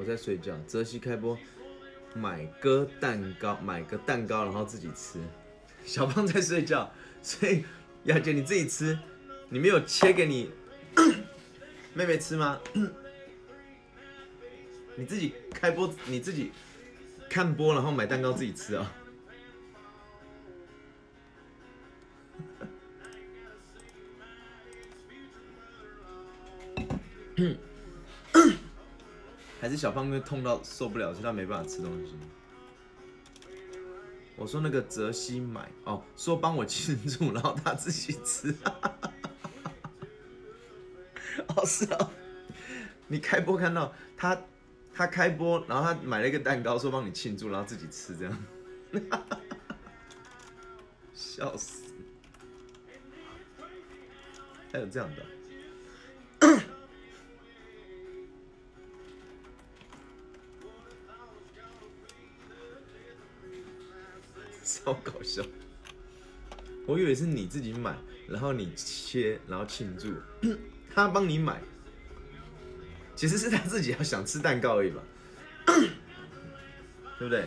我在睡觉。泽西开播，买个蛋糕，买个蛋糕，然后自己吃。小胖在睡觉，所以雅姐你自己吃，你没有切给你 妹妹吃吗？你自己开播，你自己看播，然后买蛋糕自己吃啊、还是小胖因为痛到受不了，所以他没办法吃东西。我说那个泽西买哦，说帮我庆祝，然后他自己吃。哦，是哦，你开播看到他，他开播，然后他买了一个蛋糕，说帮你庆祝，然后自己吃，这样，笑死！还有这样的。超搞笑！我以为是你自己买，然后你切，然后庆祝，他帮你买，其实是他自己要想吃蛋糕而已吧，对不对？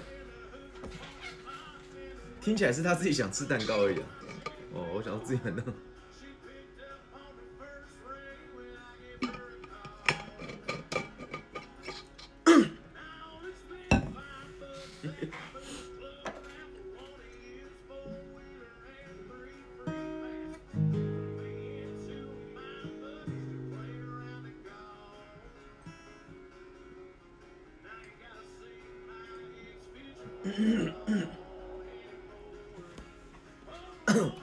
听起来是他自己想吃蛋糕而已啊。哦，我想要自己很弄。Oh.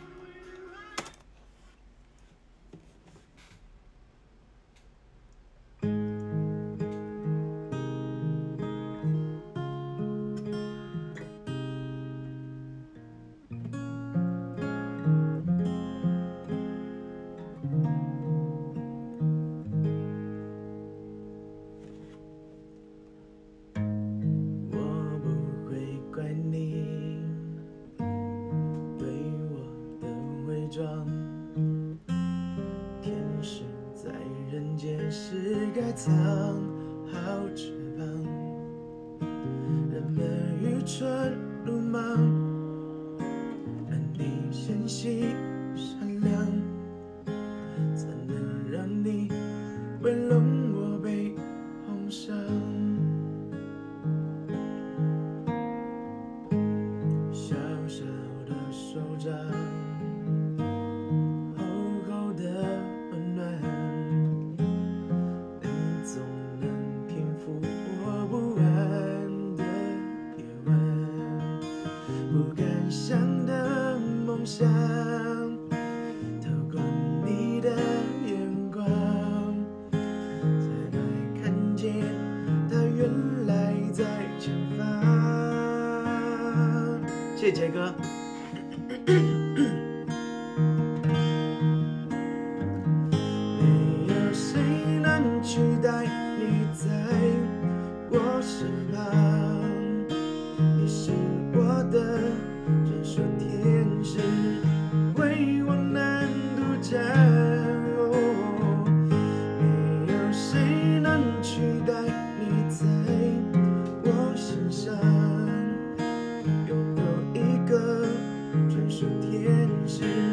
是该藏好翅膀，人们愚蠢鲁莽，而你纤细善良，怎能让你为容杰哥。天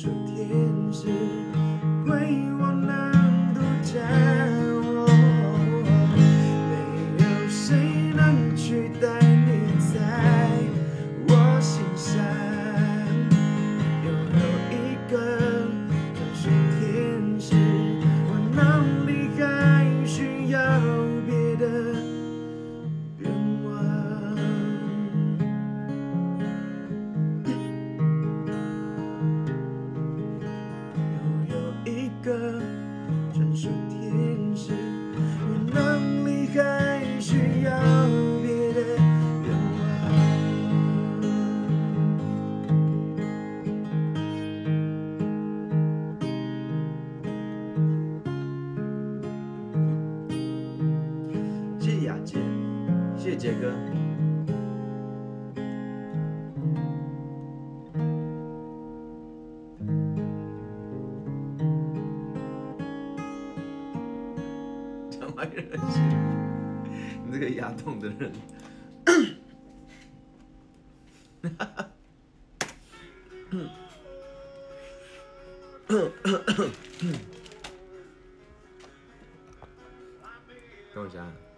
守天使杰哥，你这个牙痛的人。等我一下。